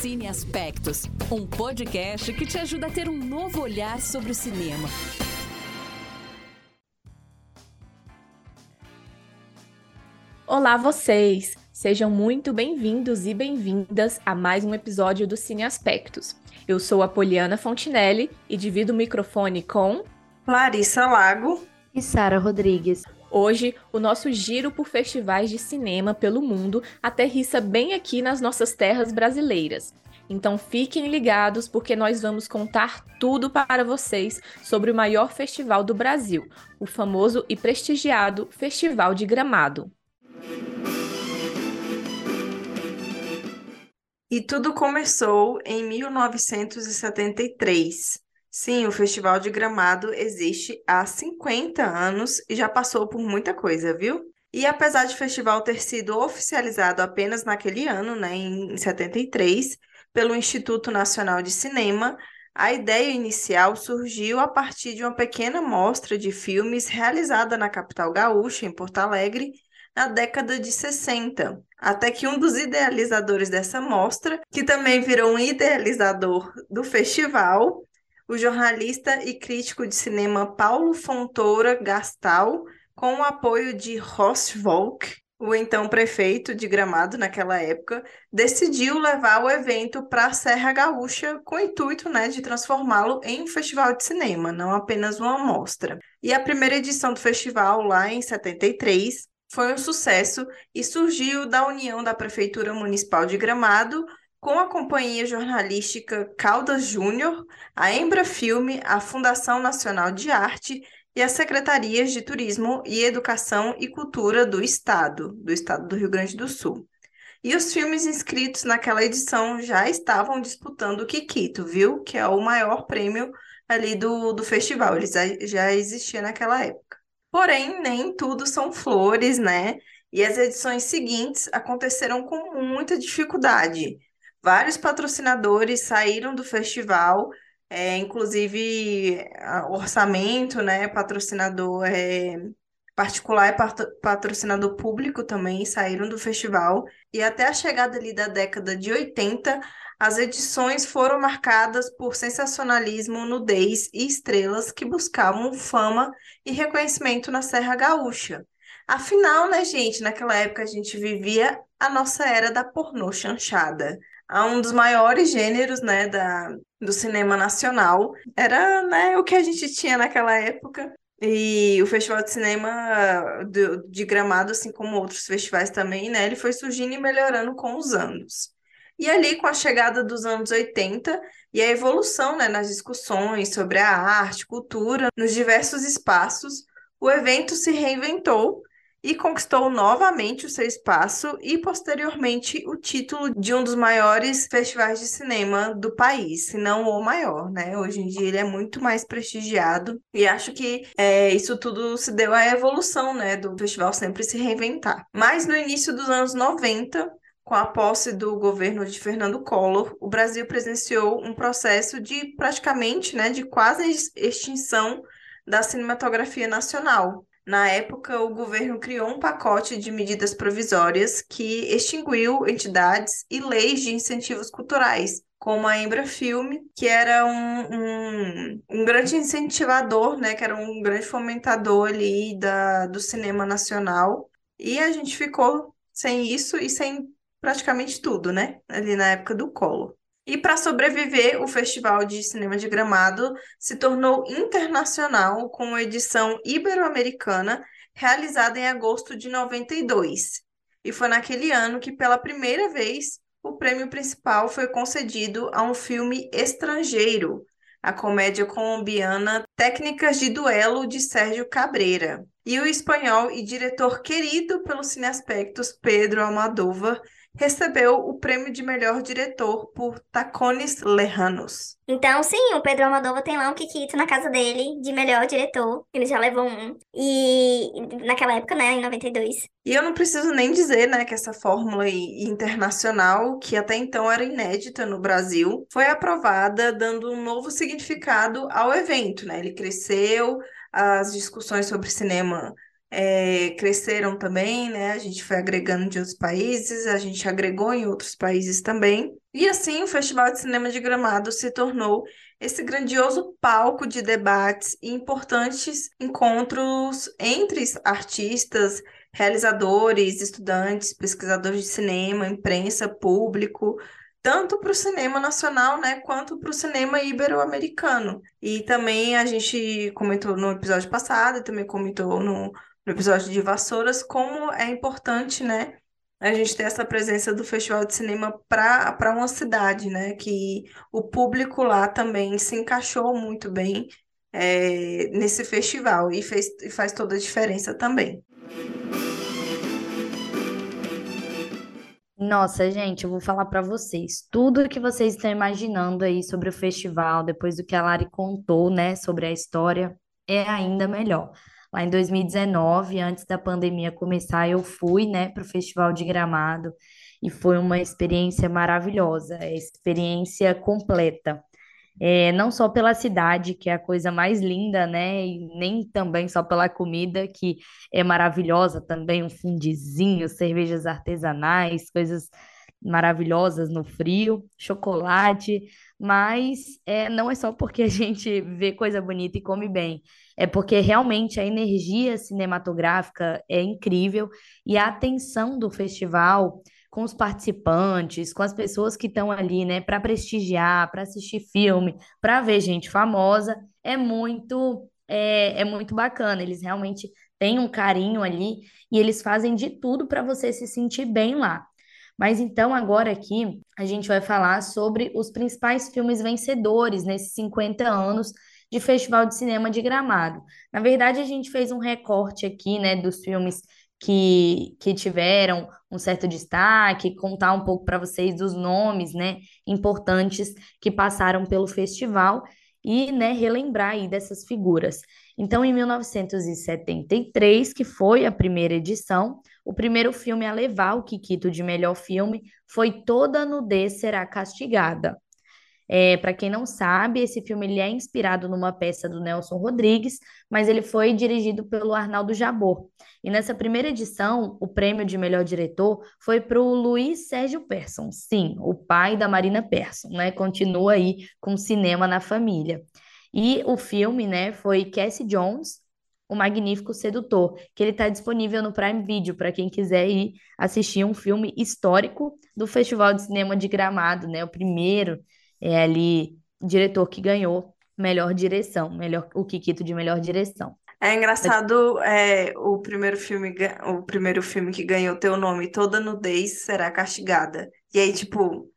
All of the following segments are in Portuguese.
Cine Aspectos, um podcast que te ajuda a ter um novo olhar sobre o cinema. Olá, vocês! Sejam muito bem-vindos e bem-vindas a mais um episódio do Cine Aspectos. Eu sou a Poliana Fontinelli e divido o microfone com Larissa Lago e Sara Rodrigues. Hoje, o nosso giro por festivais de cinema pelo mundo aterrissa bem aqui nas nossas terras brasileiras. Então fiquem ligados porque nós vamos contar tudo para vocês sobre o maior festival do Brasil, o famoso e prestigiado Festival de Gramado. E tudo começou em 1973. Sim, o Festival de Gramado existe há 50 anos e já passou por muita coisa, viu? E apesar de o festival ter sido oficializado apenas naquele ano, né, em 73, pelo Instituto Nacional de Cinema, a ideia inicial surgiu a partir de uma pequena mostra de filmes realizada na capital gaúcha, em Porto Alegre, na década de 60. Até que um dos idealizadores dessa mostra, que também virou um idealizador do festival, o jornalista e crítico de cinema Paulo Fontoura Gastal, com o apoio de Ross Volk, o então prefeito de Gramado naquela época, decidiu levar o evento para a Serra Gaúcha com o intuito né, de transformá-lo em um festival de cinema, não apenas uma amostra. E a primeira edição do festival, lá em 73, foi um sucesso e surgiu da união da Prefeitura Municipal de Gramado com a companhia jornalística Caldas Júnior, a Embra Filme, a Fundação Nacional de Arte e as secretarias de Turismo e Educação e Cultura do Estado, do Estado do Rio Grande do Sul. E os filmes inscritos naquela edição já estavam disputando o Kikito, viu? Que é o maior prêmio ali do, do festival, ele já, já existia naquela época. Porém, nem tudo são flores, né? E as edições seguintes aconteceram com muita dificuldade. Vários patrocinadores saíram do festival, é, inclusive orçamento, né? Patrocinador é, particular e patrocinador público também saíram do festival. E até a chegada ali da década de 80, as edições foram marcadas por sensacionalismo, nudez e estrelas que buscavam fama e reconhecimento na Serra Gaúcha. Afinal, né, gente, naquela época a gente vivia a nossa era da pornô chanchada a um dos maiores gêneros, né, da, do cinema nacional. Era, né, o que a gente tinha naquela época. E o Festival de Cinema de, de Gramado, assim como outros festivais também, né, ele foi surgindo e melhorando com os anos. E ali, com a chegada dos anos 80 e a evolução né, nas discussões sobre a arte, cultura, nos diversos espaços, o evento se reinventou e conquistou novamente o seu espaço e, posteriormente, o título de um dos maiores festivais de cinema do país, se não o maior, né? Hoje em dia ele é muito mais prestigiado e acho que é, isso tudo se deu à evolução, né, do festival sempre se reinventar. Mas no início dos anos 90, com a posse do governo de Fernando Collor, o Brasil presenciou um processo de praticamente, né, de quase extinção da cinematografia nacional, na época, o governo criou um pacote de medidas provisórias que extinguiu entidades e leis de incentivos culturais, como a Embra Filme, que era um, um, um, grande incentivador, né, que era um grande fomentador ali da, do cinema nacional. E a gente ficou sem isso e sem praticamente tudo, né, ali na época do Collor. E para sobreviver, o Festival de Cinema de Gramado se tornou internacional com a edição ibero-americana realizada em agosto de 92. E foi naquele ano que, pela primeira vez, o prêmio principal foi concedido a um filme estrangeiro, a comédia colombiana Técnicas de Duelo de Sérgio Cabreira, e o espanhol e diretor querido pelos cineaspectos Pedro Almodóvar recebeu o prêmio de melhor diretor por Tacones Lejanos. Então, sim, o Pedro Almodóvar tem lá um Kikito na casa dele de melhor diretor. Ele já levou um. E naquela época, né, em 92. E eu não preciso nem dizer, né, que essa fórmula internacional, que até então era inédita no Brasil, foi aprovada, dando um novo significado ao evento, né? Ele cresceu, as discussões sobre cinema é, cresceram também, né? A gente foi agregando de outros países, a gente agregou em outros países também. E assim, o Festival de Cinema de Gramado se tornou esse grandioso palco de debates e importantes encontros entre artistas, realizadores, estudantes, pesquisadores de cinema, imprensa, público, tanto para o cinema nacional, né, quanto para o cinema ibero-americano. E também a gente comentou no episódio passado, e também comentou no, no episódio de Vassouras, como é importante, né, a gente ter essa presença do Festival de Cinema para uma cidade, né, que o público lá também se encaixou muito bem é, nesse festival e, fez, e faz toda a diferença também. Nossa, gente, eu vou falar para vocês. Tudo que vocês estão imaginando aí sobre o festival, depois do que a Lari contou, né, sobre a história, é ainda melhor. Lá em 2019, antes da pandemia começar, eu fui, né, para o Festival de Gramado e foi uma experiência maravilhosa, é experiência completa é, não só pela cidade, que é a coisa mais linda, né? E nem também só pela comida, que é maravilhosa também, um fundizinho, cervejas artesanais, coisas maravilhosas no frio, chocolate, mas é, não é só porque a gente vê coisa bonita e come bem, é porque realmente a energia cinematográfica é incrível e a atenção do festival com os participantes, com as pessoas que estão ali, né, para prestigiar, para assistir filme, para ver gente famosa, é muito é, é muito bacana. Eles realmente têm um carinho ali e eles fazem de tudo para você se sentir bem lá. Mas então agora aqui a gente vai falar sobre os principais filmes vencedores nesses 50 anos de Festival de Cinema de Gramado. Na verdade, a gente fez um recorte aqui, né, dos filmes que, que tiveram um certo destaque, contar um pouco para vocês dos nomes, né, importantes que passaram pelo festival e, né, relembrar aí dessas figuras. Então, em 1973, que foi a primeira edição, o primeiro filme a levar o Kikito de melhor filme foi Toda Nudez Será Castigada, é, para quem não sabe, esse filme ele é inspirado numa peça do Nelson Rodrigues, mas ele foi dirigido pelo Arnaldo Jabor. E nessa primeira edição, o prêmio de melhor diretor foi para o Luiz Sérgio Persson, sim, o pai da Marina Persson, né? Continua aí com cinema na família. E o filme, né, foi Cassie Jones, o Magnífico Sedutor, que ele está disponível no Prime Video para quem quiser ir assistir um filme histórico do Festival de Cinema de Gramado, né? O primeiro é ali diretor que ganhou melhor direção, melhor o Kikito de melhor direção. É engraçado, é, o primeiro filme, o primeiro filme que ganhou teu nome, Toda Nudez Será Castigada. E aí, tipo,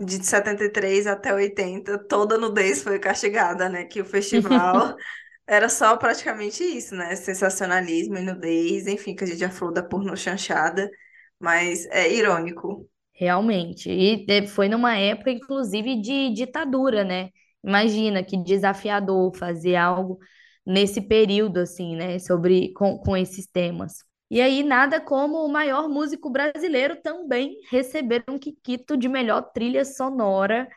de 73 até 80, toda nudez foi castigada, né? Que o festival era só praticamente isso, né? Sensacionalismo e nudez, enfim, que a gente já falou da porno chanchada, mas é irônico. Realmente. E foi numa época, inclusive, de ditadura, né? Imagina que desafiador fazer algo nesse período, assim, né? Sobre, com, com esses temas. E aí, nada como o maior músico brasileiro também receber um Kikito de melhor trilha sonora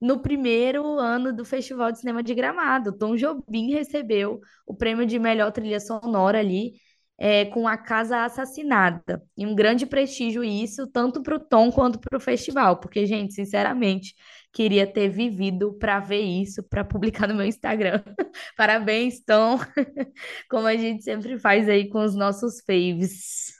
no primeiro ano do Festival de Cinema de Gramado. Tom Jobim recebeu o prêmio de melhor trilha sonora ali é, com a Casa Assassinada. E um grande prestígio isso, tanto para o Tom quanto para o festival, porque, gente, sinceramente, queria ter vivido para ver isso, para publicar no meu Instagram. Parabéns, Tom, como a gente sempre faz aí com os nossos faves.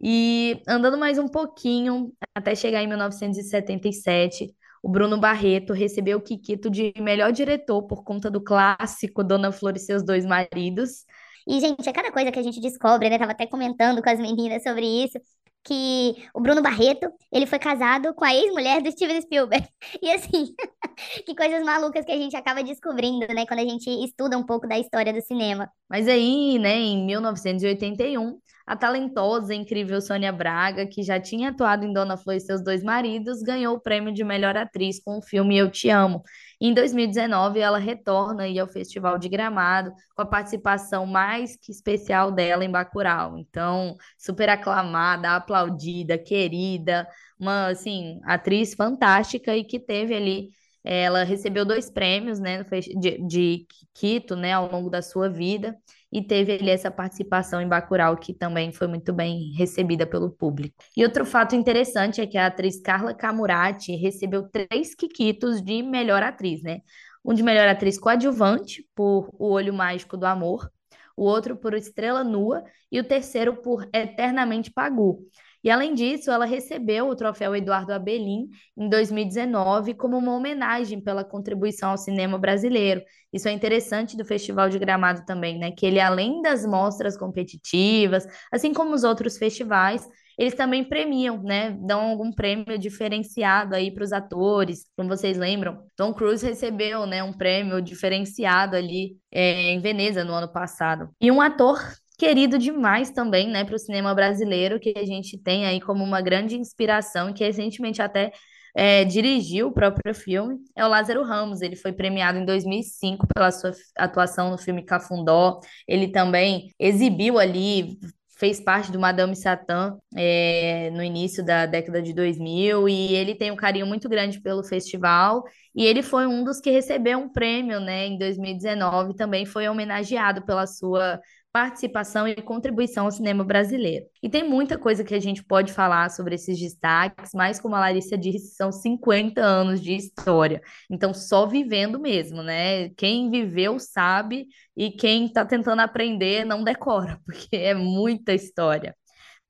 E andando mais um pouquinho, até chegar em 1977, o Bruno Barreto recebeu o Kikito de melhor diretor por conta do clássico Dona Flor e seus dois maridos, e, gente, é cada coisa que a gente descobre, né? Tava até comentando com as meninas sobre isso, que o Bruno Barreto, ele foi casado com a ex-mulher do Steven Spielberg. E assim, que coisas malucas que a gente acaba descobrindo, né, quando a gente estuda um pouco da história do cinema. Mas aí, né, em 1981, a talentosa e incrível Sônia Braga, que já tinha atuado em Dona Flor e seus dois maridos, ganhou o prêmio de melhor atriz com o filme Eu Te Amo. Em 2019, ela retorna aí ao Festival de Gramado com a participação mais que especial dela em Bacurau. Então, super aclamada, aplaudida, querida, uma assim, atriz fantástica e que teve ali ela recebeu dois prêmios, né, de, de Quito, né, ao longo da sua vida. E teve ali essa participação em Bacurau que também foi muito bem recebida pelo público. E outro fato interessante é que a atriz Carla Camurati recebeu três quiquitos de melhor atriz, né? Um de melhor atriz coadjuvante por O Olho Mágico do Amor, o outro por Estrela Nua e o terceiro por Eternamente Pagu. E além disso, ela recebeu o troféu Eduardo Abelim em 2019 como uma homenagem pela contribuição ao cinema brasileiro. Isso é interessante do Festival de Gramado também, né? Que ele, além das mostras competitivas, assim como os outros festivais, eles também premiam, né? Dão algum prêmio diferenciado aí para os atores. Como vocês lembram, Tom Cruise recebeu, né, um prêmio diferenciado ali é, em Veneza no ano passado. E um ator querido demais também, né, para o cinema brasileiro, que a gente tem aí como uma grande inspiração, que recentemente até é, dirigiu o próprio filme, é o Lázaro Ramos. Ele foi premiado em 2005 pela sua atuação no filme Cafundó. Ele também exibiu ali, fez parte do Madame Satã é, no início da década de 2000 e ele tem um carinho muito grande pelo festival e ele foi um dos que recebeu um prêmio, né, em 2019, também foi homenageado pela sua participação e contribuição ao cinema brasileiro. E tem muita coisa que a gente pode falar sobre esses destaques, mas como a Larissa disse, são 50 anos de história. Então, só vivendo mesmo, né? Quem viveu sabe e quem está tentando aprender não decora, porque é muita história.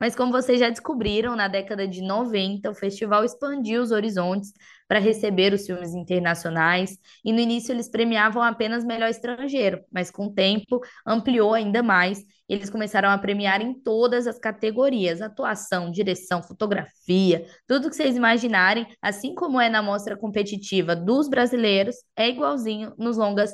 Mas como vocês já descobriram, na década de 90, o festival expandiu os horizontes para receber os filmes internacionais, e no início eles premiavam apenas melhor estrangeiro, mas com o tempo ampliou ainda mais. Eles começaram a premiar em todas as categorias: atuação, direção, fotografia, tudo que vocês imaginarem, assim como é na mostra competitiva dos brasileiros, é igualzinho nos longas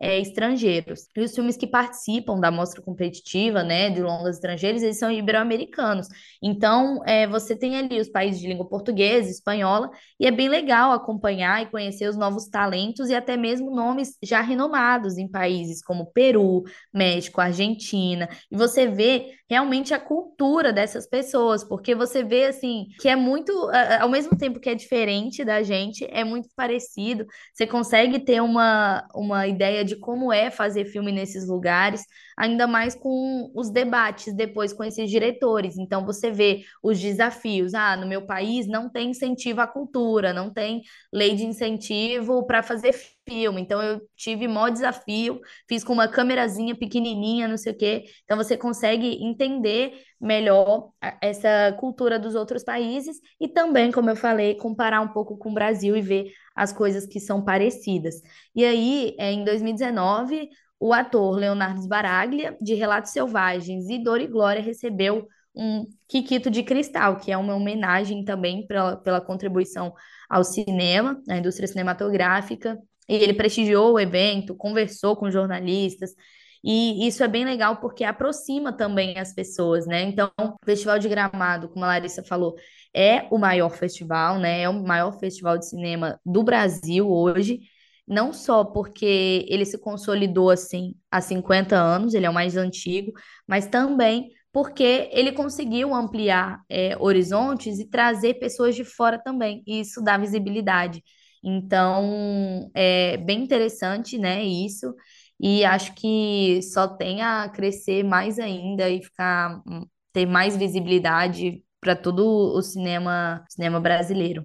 é, estrangeiros. E os filmes que participam da mostra competitiva, né, de longas estrangeiros, eles são ibero-americanos. Então, é, você tem ali os países de língua portuguesa, espanhola, e é bem legal acompanhar e conhecer os novos talentos e até mesmo nomes já renomados em países como Peru, México, Argentina. E você vê realmente a cultura dessas pessoas, porque você vê assim que é muito, ao mesmo tempo que é diferente da gente, é muito parecido. Você consegue ter uma, uma ideia de como é fazer filme nesses lugares, ainda mais com os debates depois com esses diretores. Então você vê os desafios. Ah, no meu país não tem incentivo à cultura, não tem lei de incentivo para fazer filme. Então eu tive maior desafio, fiz com uma câmerazinha pequenininha, não sei o quê. Então você consegue entender melhor essa cultura dos outros países e também, como eu falei, comparar um pouco com o Brasil e ver as coisas que são parecidas. E aí, é, em 2019, o ator Leonardo Sbaraglia, de Relatos Selvagens e Dor e Glória, recebeu um Kikito de Cristal, que é uma homenagem também pela, pela contribuição ao cinema, à indústria cinematográfica. E ele prestigiou o evento, conversou com jornalistas, e isso é bem legal porque aproxima também as pessoas, né? Então, o Festival de Gramado, como a Larissa falou, é o maior festival, né? É o maior festival de cinema do Brasil hoje. Não só porque ele se consolidou assim há 50 anos, ele é o mais antigo, mas também porque ele conseguiu ampliar é, horizontes e trazer pessoas de fora também, e isso dá visibilidade. Então, é bem interessante, né, isso e acho que só tem a crescer mais ainda e ficar ter mais visibilidade para todo o cinema, cinema brasileiro.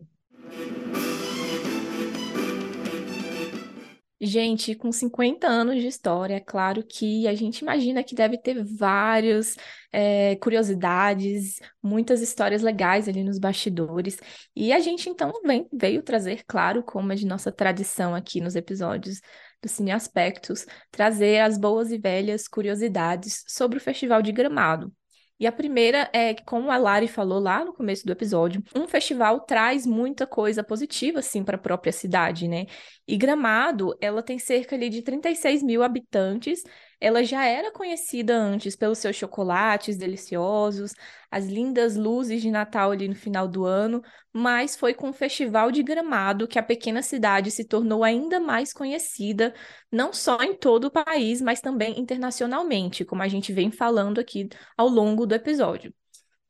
Gente, com 50 anos de história, é claro que a gente imagina que deve ter várias é, curiosidades, muitas histórias legais ali nos bastidores. E a gente então vem, veio trazer, claro, como é de nossa tradição aqui nos episódios do Cine Aspectos, trazer as boas e velhas curiosidades sobre o Festival de Gramado. E a primeira é que, como a Lari falou lá no começo do episódio, um festival traz muita coisa positiva, assim, para a própria cidade, né? E Gramado, ela tem cerca ali, de 36 mil habitantes ela já era conhecida antes pelos seus chocolates deliciosos, as lindas luzes de Natal ali no final do ano, mas foi com o Festival de Gramado que a pequena cidade se tornou ainda mais conhecida, não só em todo o país, mas também internacionalmente, como a gente vem falando aqui ao longo do episódio.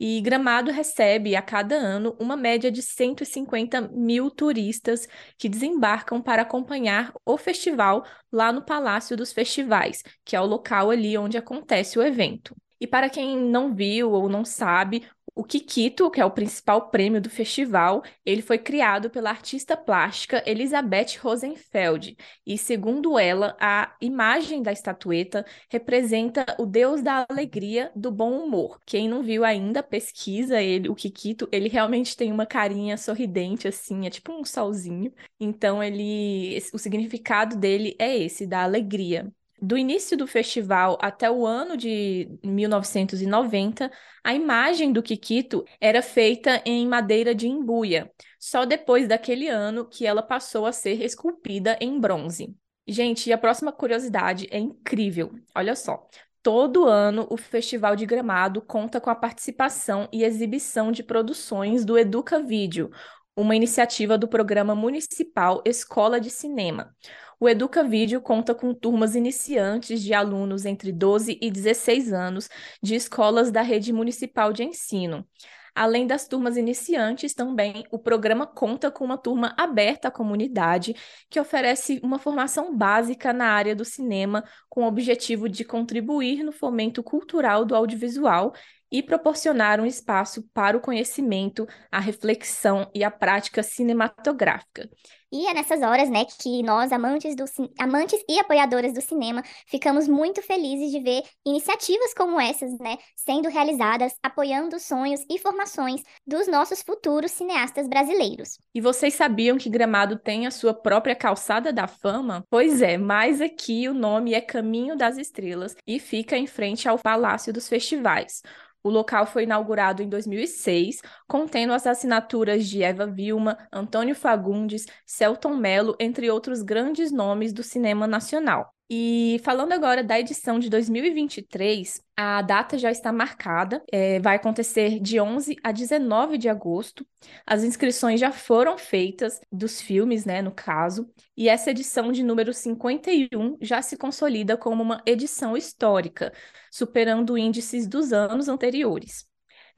E Gramado recebe a cada ano uma média de 150 mil turistas que desembarcam para acompanhar o festival lá no Palácio dos Festivais, que é o local ali onde acontece o evento. E para quem não viu ou não sabe, o Kikito, que é o principal prêmio do festival, ele foi criado pela artista plástica Elizabeth Rosenfeld. E, segundo ela, a imagem da estatueta representa o deus da alegria, do bom humor. Quem não viu ainda, pesquisa ele, o Kikito, ele realmente tem uma carinha sorridente, assim, é tipo um solzinho. Então, ele, o significado dele é esse, da alegria do início do festival até o ano de 1990, a imagem do Kikito era feita em madeira de embuia. Só depois daquele ano que ela passou a ser esculpida em bronze. Gente, e a próxima curiosidade é incrível. Olha só. Todo ano, o Festival de Gramado conta com a participação e exibição de produções do Educa Vídeo, uma iniciativa do Programa Municipal Escola de Cinema. O Educa Vídeo conta com turmas iniciantes de alunos entre 12 e 16 anos de escolas da rede municipal de ensino. Além das turmas iniciantes, também o programa conta com uma turma aberta à comunidade, que oferece uma formação básica na área do cinema, com o objetivo de contribuir no fomento cultural do audiovisual e proporcionar um espaço para o conhecimento, a reflexão e a prática cinematográfica. E é nessas horas, né, que nós, amantes, do, amantes e apoiadoras do cinema, ficamos muito felizes de ver iniciativas como essas, né, sendo realizadas, apoiando os sonhos e formações dos nossos futuros cineastas brasileiros. E vocês sabiam que Gramado tem a sua própria calçada da fama? Pois é, mas aqui o nome é Caminho das Estrelas e fica em frente ao Palácio dos Festivais. O local foi inaugurado em 2006, contendo as assinaturas de Eva Vilma, Antônio Fagundes, Celton Mello, entre outros grandes nomes do cinema nacional. E falando agora da edição de 2023, a data já está marcada, é, vai acontecer de 11 a 19 de agosto. As inscrições já foram feitas dos filmes, né, no caso, e essa edição de número 51 já se consolida como uma edição histórica, superando índices dos anos anteriores.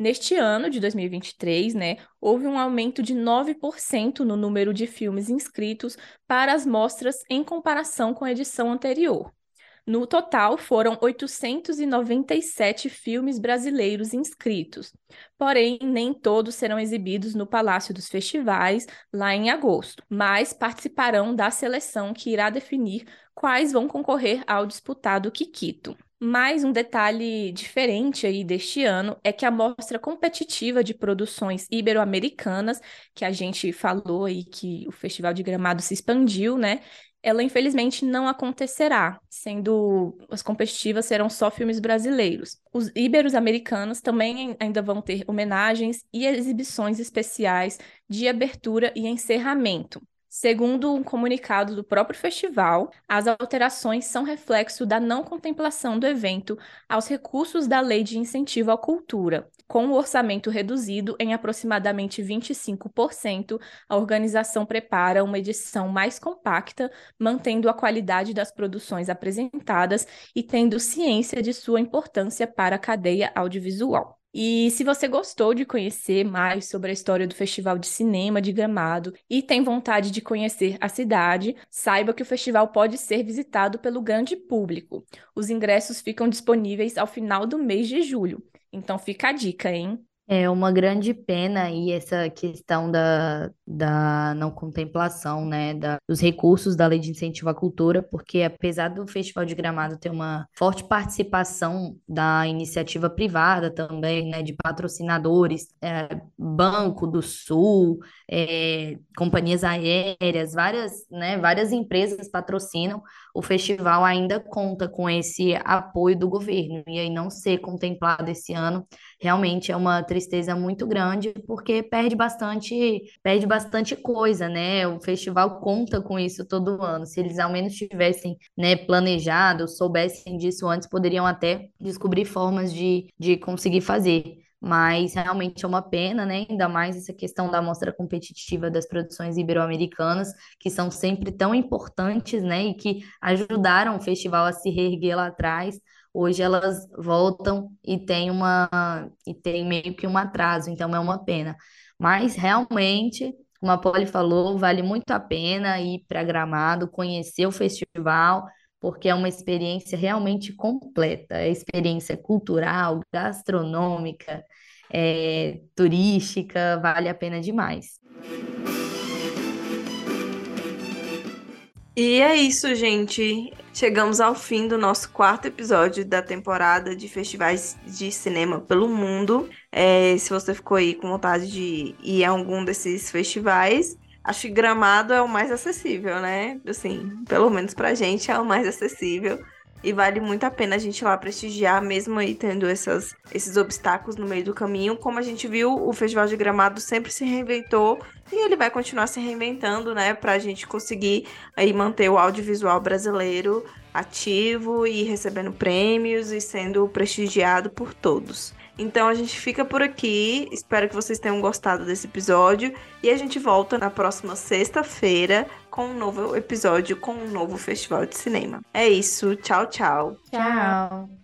Neste ano de 2023, né, houve um aumento de 9% no número de filmes inscritos para as mostras em comparação com a edição anterior. No total, foram 897 filmes brasileiros inscritos. Porém, nem todos serão exibidos no Palácio dos Festivais, lá em agosto, mas participarão da seleção que irá definir quais vão concorrer ao disputado Kikito. Mais um detalhe diferente aí deste ano é que a mostra competitiva de produções ibero-americanas, que a gente falou aí que o Festival de Gramado se expandiu, né? Ela infelizmente não acontecerá, sendo as competitivas serão só filmes brasileiros. Os íberos americanos também ainda vão ter homenagens e exibições especiais de abertura e encerramento. Segundo um comunicado do próprio festival, as alterações são reflexo da não contemplação do evento aos recursos da Lei de Incentivo à Cultura. Com o orçamento reduzido em aproximadamente 25%, a organização prepara uma edição mais compacta, mantendo a qualidade das produções apresentadas e tendo ciência de sua importância para a cadeia audiovisual. E se você gostou de conhecer mais sobre a história do Festival de Cinema de Gramado e tem vontade de conhecer a cidade, saiba que o festival pode ser visitado pelo grande público. Os ingressos ficam disponíveis ao final do mês de julho. Então fica a dica, hein? É uma grande pena aí essa questão da, da não contemplação, né, da, dos recursos da Lei de Incentivo à Cultura, porque apesar do Festival de Gramado ter uma forte participação da iniciativa privada também, né, de patrocinadores, é, Banco do Sul, é, companhias aéreas, várias, né, várias empresas patrocinam, o festival ainda conta com esse apoio do governo, e aí não ser contemplado esse ano realmente é uma tristeza muito grande, porque perde bastante, perde bastante coisa, né? O festival conta com isso todo ano. Se eles ao menos tivessem, né, planejado, soubessem disso antes, poderiam até descobrir formas de, de conseguir fazer mas realmente é uma pena, né? Ainda mais essa questão da mostra competitiva das produções ibero-americanas, que são sempre tão importantes, né? E que ajudaram o festival a se reerguer lá atrás. hoje elas voltam e tem uma e tem meio que um atraso, então é uma pena. Mas realmente, como a Polly falou, vale muito a pena ir para Gramado, conhecer o festival, porque é uma experiência realmente completa, é experiência cultural, gastronômica, é, turística, vale a pena demais. E é isso, gente. Chegamos ao fim do nosso quarto episódio da temporada de festivais de cinema pelo mundo. É, se você ficou aí com vontade de ir a algum desses festivais, acho que Gramado é o mais acessível, né? Assim, pelo menos pra gente é o mais acessível. E vale muito a pena a gente ir lá prestigiar, mesmo aí tendo essas, esses obstáculos no meio do caminho. Como a gente viu, o Festival de Gramado sempre se reinventou e ele vai continuar se reinventando, né? Pra gente conseguir aí manter o audiovisual brasileiro ativo e recebendo prêmios e sendo prestigiado por todos. Então a gente fica por aqui. Espero que vocês tenham gostado desse episódio. E a gente volta na próxima sexta-feira com um novo episódio, com um novo festival de cinema. É isso. Tchau, tchau. Tchau.